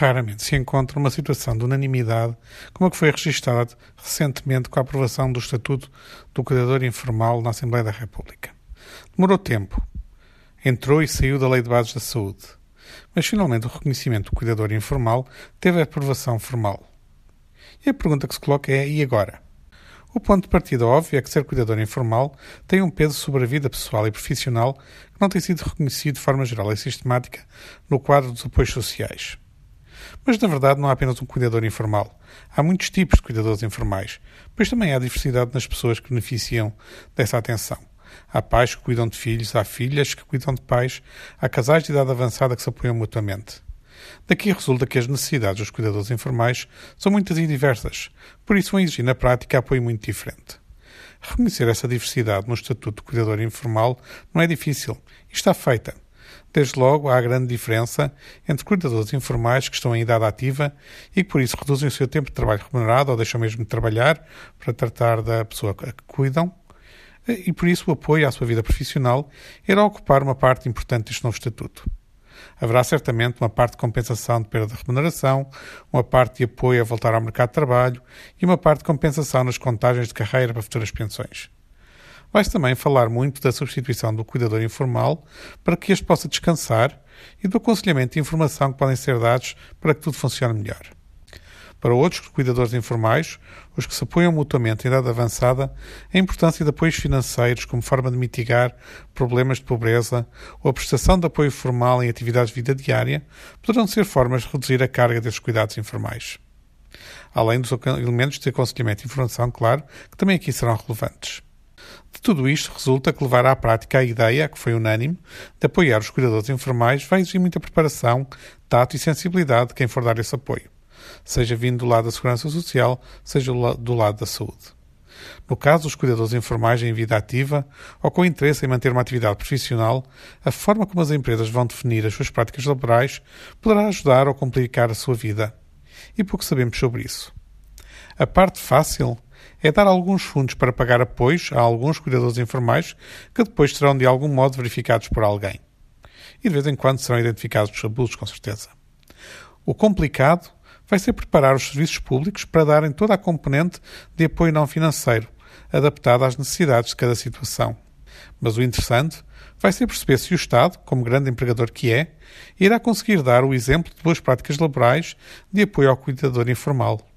Raramente se encontra uma situação de unanimidade como a que foi registada recentemente com a aprovação do Estatuto do Cuidador Informal na Assembleia da República. Demorou tempo. Entrou e saiu da Lei de Bases da Saúde. Mas finalmente o reconhecimento do cuidador informal teve a aprovação formal. E a pergunta que se coloca é: e agora? O ponto de partida óbvio é que ser cuidador informal tem um peso sobre a vida pessoal e profissional que não tem sido reconhecido de forma geral e sistemática no quadro dos apoios sociais. Mas, na verdade, não há apenas um cuidador informal. Há muitos tipos de cuidadores informais, pois também há diversidade nas pessoas que beneficiam dessa atenção. Há pais que cuidam de filhos, há filhas que cuidam de pais, há casais de idade avançada que se apoiam mutuamente. Daqui resulta que as necessidades dos cuidadores informais são muitas e diversas, por isso vão exigir na prática apoio muito diferente. Reconhecer essa diversidade no Estatuto de Cuidador Informal não é difícil e está feita. Desde logo, há grande diferença entre cuidadores informais que estão em idade ativa e que por isso reduzem o seu tempo de trabalho remunerado ou deixam mesmo de trabalhar para tratar da pessoa a que cuidam, e por isso o apoio à sua vida profissional irá ocupar uma parte importante deste novo estatuto. Haverá certamente uma parte de compensação de perda de remuneração, uma parte de apoio a voltar ao mercado de trabalho e uma parte de compensação nas contagens de carreira para futuras pensões. Vai-se também falar muito da substituição do cuidador informal para que este possa descansar e do aconselhamento e informação que podem ser dados para que tudo funcione melhor. Para outros cuidadores informais, os que se apoiam mutuamente em idade avançada, a importância de apoios financeiros como forma de mitigar problemas de pobreza ou a prestação de apoio formal em atividades de vida diária poderão ser formas de reduzir a carga desses cuidados informais. Além dos elementos de aconselhamento e informação, claro, que também aqui serão relevantes. De tudo isto resulta que levar à prática a ideia, que foi unânime, de apoiar os cuidadores informais vai exigir muita preparação, tato e sensibilidade de quem for dar esse apoio seja vindo do lado da segurança social, seja do lado da saúde. No caso dos cuidadores informais em vida ativa ou com interesse em manter uma atividade profissional, a forma como as empresas vão definir as suas práticas laborais poderá ajudar ou complicar a sua vida. E pouco sabemos sobre isso. A parte fácil é dar alguns fundos para pagar apoios a alguns cuidadores informais que depois serão de algum modo verificados por alguém. E de vez em quando serão identificados os abusos, com certeza. O complicado vai ser preparar os serviços públicos para darem toda a componente de apoio não financeiro, adaptada às necessidades de cada situação. Mas o interessante vai ser perceber se o Estado, como grande empregador que é, irá conseguir dar o exemplo de boas práticas laborais de apoio ao cuidador informal.